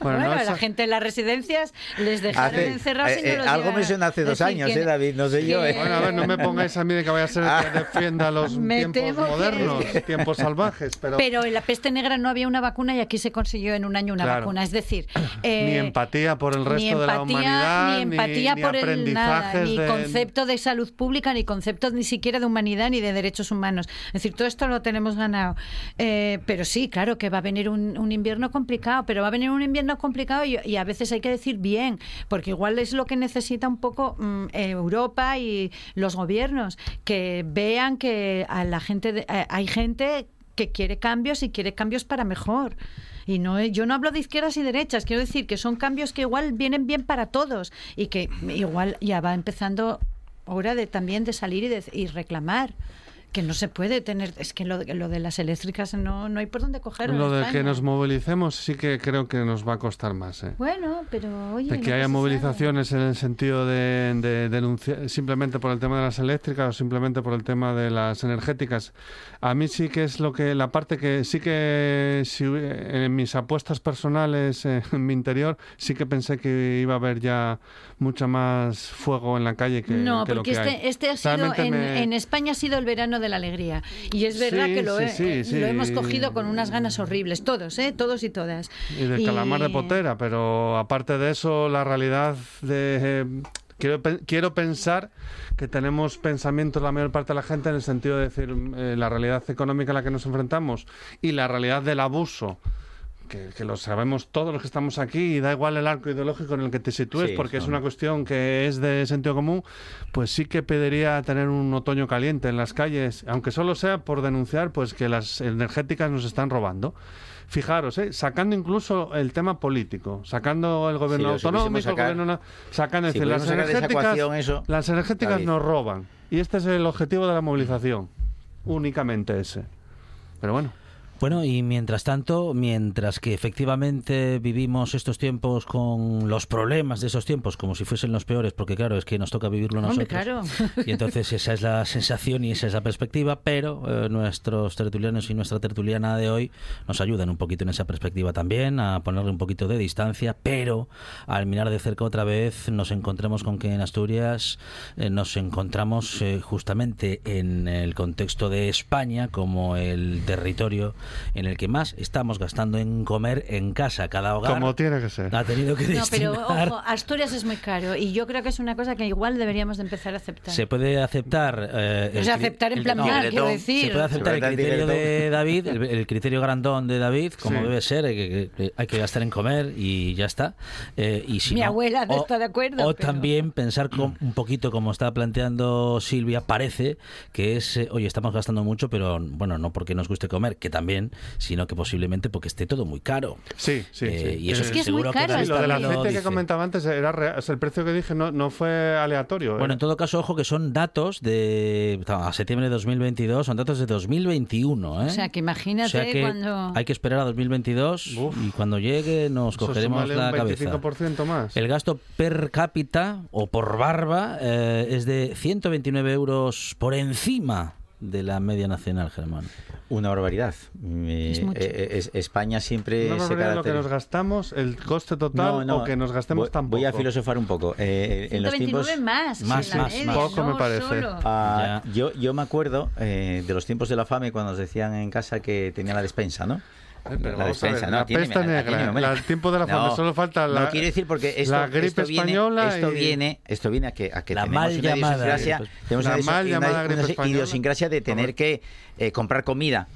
Bueno, no, a esa- la gente en las residencias les dejaron Hace- encerrados y eh, no eh, los algo me suena hace dos años, que- ¿eh, David? No sé yo, que- ¿eh? Bueno, a ver, no me pongáis a mí de que vaya a ser el que defienda los Me tiempos que- modernos, tiempos salvajes, pero, Pero en la peste negra no había una vacuna y aquí se consiguió en un año una Claro. vacuna. Es decir, ni eh, empatía por el resto de la humanidad, ni empatía ni por el nada, ni de- concepto de salud pública, ni concepto ni siquiera de humanidad ni de derechos humanos. Es decir, todo esto lo tenemos ganado. Eh, pero sí, claro que va a venir un, un invierno complicado, pero va a venir un invierno complicado y, y a veces hay que decir bien, porque igual es lo que necesita un poco mm, Europa y los gobiernos, que vean que a la gente de- eh, hay gente que quiere cambios y quiere cambios para mejor. Y no, yo no hablo de izquierdas y derechas, quiero decir que son cambios que igual vienen bien para todos y que igual ya va empezando hora de también de salir y, de- y reclamar. Que no se puede tener, es que lo, lo de las eléctricas no, no hay por dónde cogerlo. Lo de que nos movilicemos sí que creo que nos va a costar más. ¿eh? Bueno, pero oye. De no que haya movilizaciones en el sentido de, de denunciar simplemente por el tema de las eléctricas o simplemente por el tema de las energéticas. A mí sí que es lo que la parte que sí que si, en mis apuestas personales eh, en mi interior sí que pensé que iba a haber ya mucha más fuego en la calle que, no, que lo porque que este, hay. este ha sido, en, me- en España ha sido el verano de la alegría. Y es verdad Sí, que lo, sí, he- sí, eh, lo hemos cogido con unas ganas horribles, todos, ¿eh? todos y todas. Y del calamar de potera, pero aparte de eso, la realidad de... eh, quiero, quiero pensar que tenemos pensamientos la mayor parte de la gente en el sentido de decir eh, la realidad económica a la que nos enfrentamos y la realidad del abuso. Que, que lo sabemos todos los que estamos aquí y da igual el arco ideológico en el que te sitúes Sí, porque es una cuestión que es de sentido común, pues sí que pediría tener un otoño caliente en las calles, aunque solo sea por denunciar pues que las energéticas nos están robando. Fijaros, ¿eh? sacando incluso el tema político, sacando el gobierno Si autonómico, el gobierno sacando, si decir, las energéticas, ecuación eso, las energéticas David. nos roban. Y este es el objetivo de la movilización, únicamente ese. Pero bueno. Bueno, y mientras tanto, mientras que efectivamente vivimos estos tiempos con los problemas de esos tiempos como si fuesen los peores, porque claro, es que nos toca vivirlo nosotros. claro. Y entonces esa es la sensación y esa es la perspectiva, pero eh, nuestros tertulianos y nuestra tertuliana de hoy nos ayudan un poquito en esa perspectiva también, a ponerle un poquito de distancia, pero al mirar de cerca otra vez nos encontramos con que en Asturias eh, nos encontramos eh, justamente en el contexto de España como el territorio en el que más estamos gastando en comer en casa. Cada hogar Como tiene que ser. ha tenido que No, pero destinar ojo, Asturias es muy caro y yo creo que es una cosa que igual deberíamos de empezar a aceptar. Se puede aceptar. eh, o el aceptar en el- plan no, mal, quiero Se decir. puede aceptar el Se puede criterio aceptar el de David, el, el criterio grandón de David, como Sí. debe ser, eh, que, que hay que gastar en comer y ya está. Eh, y si Mi no- abuela no o- está de acuerdo, O pero- también pensar con- un poquito como está planteando Silvia, parece que es, eh, oye, estamos gastando mucho, pero bueno, no porque nos guste comer, que también, sino que posiblemente porque esté todo muy caro. Sí, sí, Eh, sí. Y eso Es que es muy seguro caro David Sí, lo del aceite que dice. comentaba antes era real, o sea, el precio que dije no, no fue aleatorio. Bueno, ¿eh? en todo caso, ojo que son datos de a septiembre de 2022, son datos de 2021, ¿eh? O sea, que imagínate O sea que cuando... hay que esperar a 2022 Uf. y cuando llegue nos cogeremos la un cabeza. 25% más. El gasto per cápita o por barba eh, es de 129 euros por encima de la media nacional, Germán. Una barbaridad. Eh, Es mucho. eh, es- España siempre Una se barbaridad lo que nos gastamos, el coste total o que nos gastemos voy, tan voy a filosofar un poco. Eh, en los 129 tiempos, más. Más, que la más, media, más. Poco me no parece. Ah, yo, yo me acuerdo eh, de los tiempos de la fame cuando nos decían en casa que tenía la despensa, ¿no? Eh, pero la vamos a ver, despensa, la ¿no? Tiene- peste aquí negra, el tiempo de la fame, solo falta la- No quiero decir porque esto, la gripe esto viene, española esto y- viene, esto viene a que, a que La tenemos mal una llamada idiosincrasia, gripe. tenemos La una, mal una- llamada una gripe española. idiosincrasia de tener que eh, comprar comida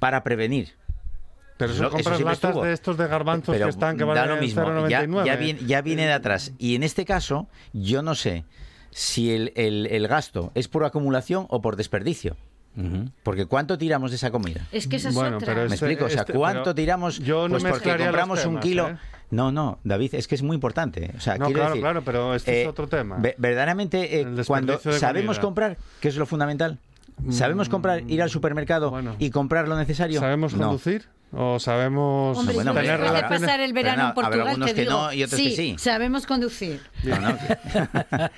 para prevenir. Pero eso eso compras siempre latas estuvo. de estos de garbanzos Pero que están que lo mismo. Ya, 0,99. ya viene, ya viene de atrás. Y en este caso, yo no sé si el, el- el gasto es por acumulación o por desperdicio. Porque ¿cuánto tiramos de esa comida? Es que esa es Bueno, otra. pero ¿Me Este- explico? O sea, este- ¿cuánto tiramos? yo no pues porque mezclaría los compramos un kilo. ¿eh? No, no, David, es que es muy importante. O sea, No, quiero claro, decir, claro, pero este es eh, otro tema. ve- verdaderamente, eh, cuando sabemos comida. comprar, que es lo fundamental, sabemos comprar, ir al supermercado bueno. y comprar lo necesario. ¿Sabemos No. conducir? ¿O sabemos Hombre, bueno, tener de pasar el verano no, en Portugal, habrá algunos te que digo, no y otros sí, que sí. sabemos conducir. No, no, que-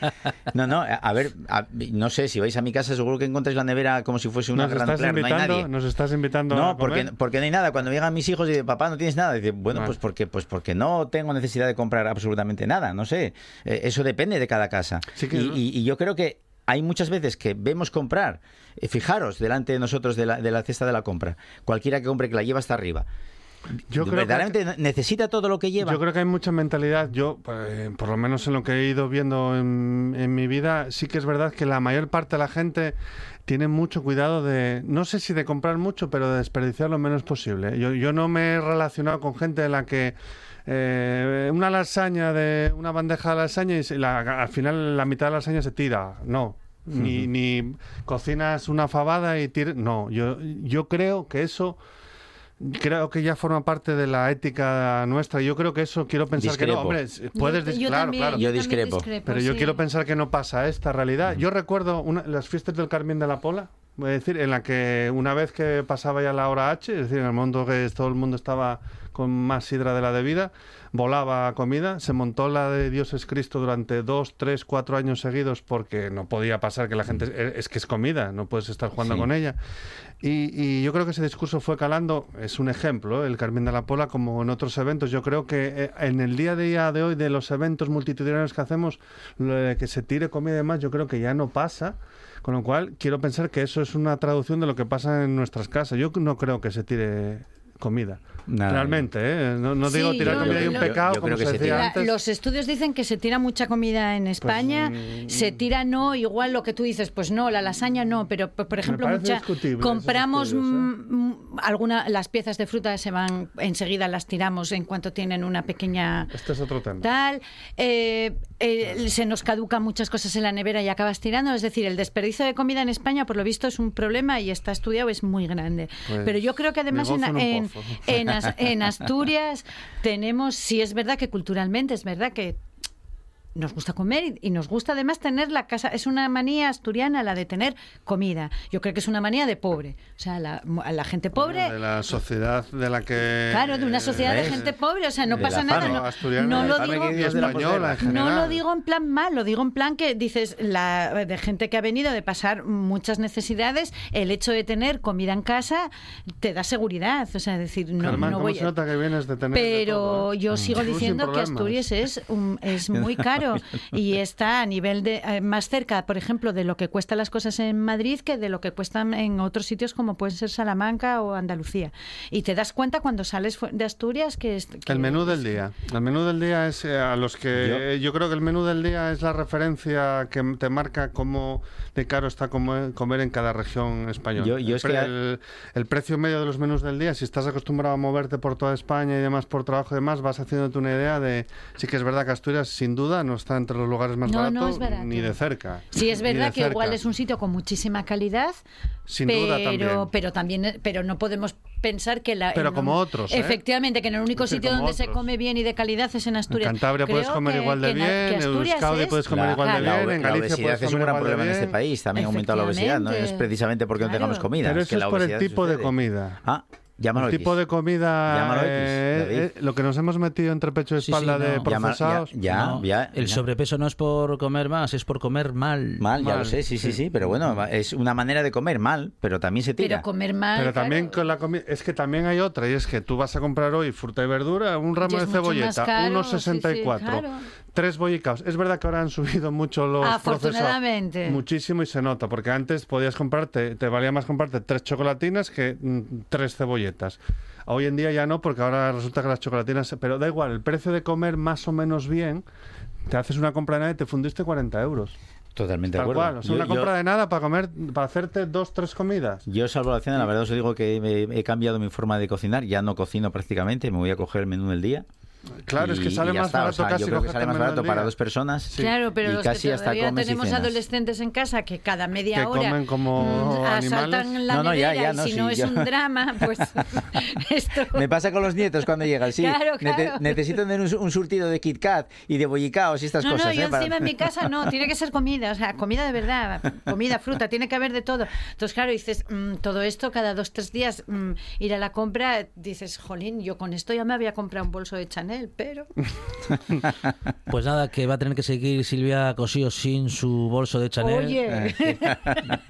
no, no, a ver, a- no sé, si vais a mi casa seguro que encontráis la nevera como si fuese una ¿Nos gran estás, no hay invitando, nadie. ¿Nos estás invitando a No, porque, comer? porque no hay nada. Cuando llegan mis hijos y dicen, papá, no tienes nada. Dice, bueno, Vale. pues porque, pues porque no tengo necesidad de comprar absolutamente nada. No sé. Eh, eso depende de cada casa. Sí que- y, y- y yo creo que hay muchas veces que vemos comprar. eh, fijaros delante de nosotros de la, de la cesta de la compra. Cualquiera que compre que la lleva hasta arriba. Yo creo que- ¿Verdaderamente necesita todo lo que lleva? Yo creo que hay mucha mentalidad. Yo, eh, por lo menos en lo que he ido viendo en, en mi vida, sí que es verdad que la mayor parte de la gente tiene mucho cuidado de, no sé si de comprar mucho, pero de desperdiciar lo menos posible. Yo, yo no me he relacionado con gente en la que eh, una lasaña de una bandeja de lasaña y la- al final la mitad de la lasaña se tira. No. Ni, ni cocinas una fabada y tiras. No, yo, yo creo que eso creo que ya forma parte de la ética nuestra. Yo creo que eso quiero pensar que no. Discrepo. Hombre, puedes yo, yo claro, también, claro. Yo discrepo. Pero yo sí. quiero pensar que no pasa esta realidad. Yo recuerdo una- las fiestas del Carmen de la Pola, voy a decir, en la que una vez que pasaba ya la hora H, es decir, en el mundo que todo el mundo estaba con más sidra de la debida, volaba comida, se montó la de Dios es Cristo durante dos, tres, cuatro años seguidos porque no podía pasar que la gente... Es, es que es comida, no puedes estar jugando Sí. con ella. Y, y yo creo que ese discurso fue calando, es un ejemplo, ¿eh? el Carmen de la Pola, como en otros eventos. Yo creo que eh, en el día a día de hoy, de los eventos multitudinarios que hacemos, lo de que se tire comida y demás, yo creo que ya no pasa. Con lo cual, quiero pensar que eso es una traducción de lo que pasa en nuestras casas. Yo no creo que se tire comida. Nada, Realmente, ¿eh? No, no Sí, digo tirar yo- comida y un yo- pecado, yo como se se decía tira. La- antes. los estudios dicen que se tira mucha comida en España, mm, se tira no, igual lo que tú dices, pues no, la lasaña no, pero por ejemplo mucha compramos estudios, ¿eh? mm, mm, alguna las piezas de fruta se van enseguida las tiramos en cuanto tienen una pequeña Este es otro tema. tal, eh, eh, se nos caducan muchas cosas en la nevera y acabas tirando. Es decir, el desperdicio de comida en España, por lo visto, es un problema y está estudiado, es muy grande. Pues, Pero yo creo que además en, en. En As- en Asturias tenemos, sí es verdad que culturalmente es verdad que nos gusta comer y, y nos gusta además tener la casa. Es una manía asturiana la de tener comida. Yo creo que es una manía de pobre. O sea, la, la gente pobre. De la sociedad de la que... Claro, de una sociedad de gente pobre, o sea, no De pasa nada. No, lo digo, española en no lo digo en plan mal, lo digo en plan que dices la de gente que ha venido de pasar muchas necesidades, el hecho de tener comida en casa te da seguridad, o sea, es decir, no, Germán, no ¿cómo voy se nota que vienes de tener de pero todo, eh? yo sigo Tú sin diciendo que. Asturias es un- es muy caro y está a nivel de eh, más cerca, por ejemplo, de lo que cuestan las cosas en Madrid que de lo que cuestan en otros sitios como pueden ser Salamanca o Andalucía. Y te das cuenta cuando sales fu- de Asturias que, es, que- El menú del día. El menú del día es eh, a los que yo, creo que el menú del día es la referencia que te marca cómo de caro está comer, comer en cada región española. Yo- yo el, es pre- que- el, el precio medio de los menús del día, si estás acostumbrado a moverte por toda España y demás por trabajo y demás, vas haciéndote una idea de sí que es verdad que Asturias sin duda no está entre los lugares más No, no baratos barato. ni de cerca. Sí, es verdad que igual cerca. es un sitio con muchísima calidad, Sin pero, duda también. pero también, pero no podemos pensar que la. Pero como un- otros, ¿eh? Efectivamente, que en el único Sí, sitio donde se otros. come bien y de calidad es en Asturias. En Cantabria puedes comer que- igual de que bien, en Asturias Euskadi es- puedes comer La- igual de claro, bien, la, en la Galicia obesidad puedes es un gran igual problema en este país. También ha aumentado la obesidad. No es precisamente porque no tengamos comida. Pero es que eso la es por el obesidad tipo de comida. Ah, llámalo El X. tipo de comida, Llámalo X, eh, David. eh, lo que nos hemos metido entre pecho y Sí, sí, espalda no. de Llama- procesados. ya, No, ya, el sobrepeso no es por comer más, es por comer mal. Mal, ya lo sé, sí, sí, sí. sí, pero bueno, es una manera de comer mal, pero también se tira. Pero comer mal. Pero claro. también con la comida, es que también hay otra, y es que tú vas a comprar hoy fruta y verdura, un ramo de cebolleta, caro, 1,64, sí, sí, claro. Tres bollicaos. Es verdad que ahora han subido mucho los Afortunadamente. procesados. Muchísimo y se nota, porque antes podías comprarte, te valía más comprarte tres chocolatinas que mm, tres cebolletas. Hoy en día ya no, porque ahora resulta que las chocolatinas... Pero da igual, el precio de comer más o menos bien, te haces una compra de nada y te fundiste 40 euros. Totalmente de Tal acuerdo. cual, o sea, Yo- una yo- compra de nada para comer, para hacerte dos, tres comidas. Yo, salvo la cena, la verdad os digo que me- he cambiado mi forma de cocinar. Ya no cocino prácticamente, me voy a coger el menú del día. Claro, es que y- sale y más está. O barato sea, casi yo creo que sale más barato para dos personas. Claro, pero y los casi que hasta todavía y tenemos cenas. adolescentes en casa que cada media Que hora comen como mm, asaltan la No, no, ya, nevera ya, y no, si sí, no es yo- un drama, pues esto... Me pasa con los nietos cuando llegan, sí. Claro, Nete- claro. necesito tener un, un surtido de Kit Kat y de bollicaos y estas No, cosas. no, yo ¿eh? Para- encima en mi casa no, tiene que ser comida, o sea, comida de verdad, comida, fruta, tiene que haber de todo. Entonces, claro, dices, mm, todo esto cada dos, tres días, mm, ir a la compra, dices, jolín, yo con esto ya me había comprado un bolso de Chanel, pero... Pues nada, que va a tener que seguir Silvia Cosío sin su bolso de Chanel. Oye,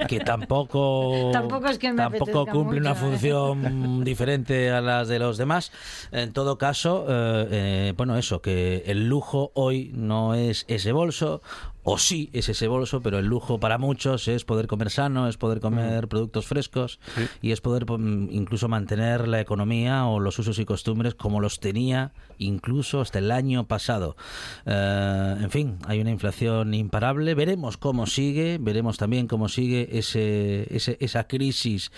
que tampoco Tampoco es que me tampoco cumple una ¿eh? función diferente a las de los demás. En todo caso, eh, eh, bueno, eso, que el lujo hoy no es ese bolso. O sí es ese bolso, pero el lujo para muchos es poder comer sano, es poder comer productos frescos y es poder mm, incluso mantener la economía o los usos y costumbres como los tenía incluso hasta el año pasado. Eh, en fin, hay una inflación imparable. Veremos cómo sigue, veremos también cómo sigue ese, ese- esa crisis,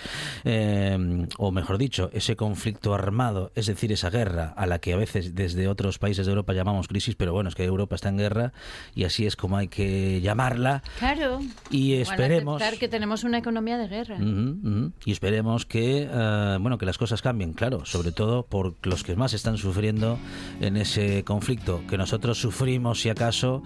eh, o mejor dicho, ese conflicto armado, es decir, esa guerra a la que a veces desde otros países de Europa llamamos crisis, pero bueno, es que Europa está en guerra y así es como hay que llamarla. claro. Y esperemos. que tenemos una economía de guerra. Y esperemos que eh, bueno que las cosas cambien, claro, sobre todo por los que más están sufriendo en ese conflicto, que nosotros sufrimos si acaso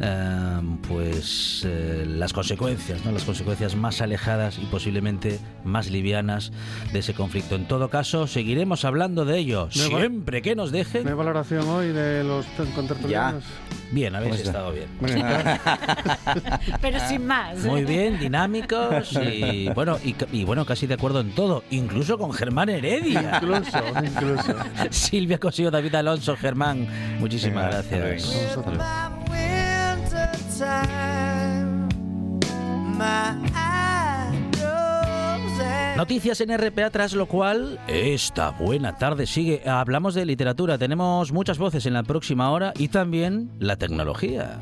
eh, pues eh, las consecuencias, ¿no? las consecuencias más alejadas y posiblemente más livianas de ese conflicto. En todo caso, seguiremos hablando de ello siempre que nos ¿No hay dejen. valoración hoy de los contertulianos? Bien, habéis estado bien. Bueno. Pero sin más. Muy bien, dinámicos y bueno, y, bueno, casi de acuerdo en todo, incluso con Germán Heredia. incluso, incluso. Silvia Cosío, David Alonso, Germán, muchísimas gracias. hasta. Noticias en RPA, tras lo cual, esta buena tarde sigue. Hablamos de literatura, tenemos muchas voces en la próxima hora y también la tecnología.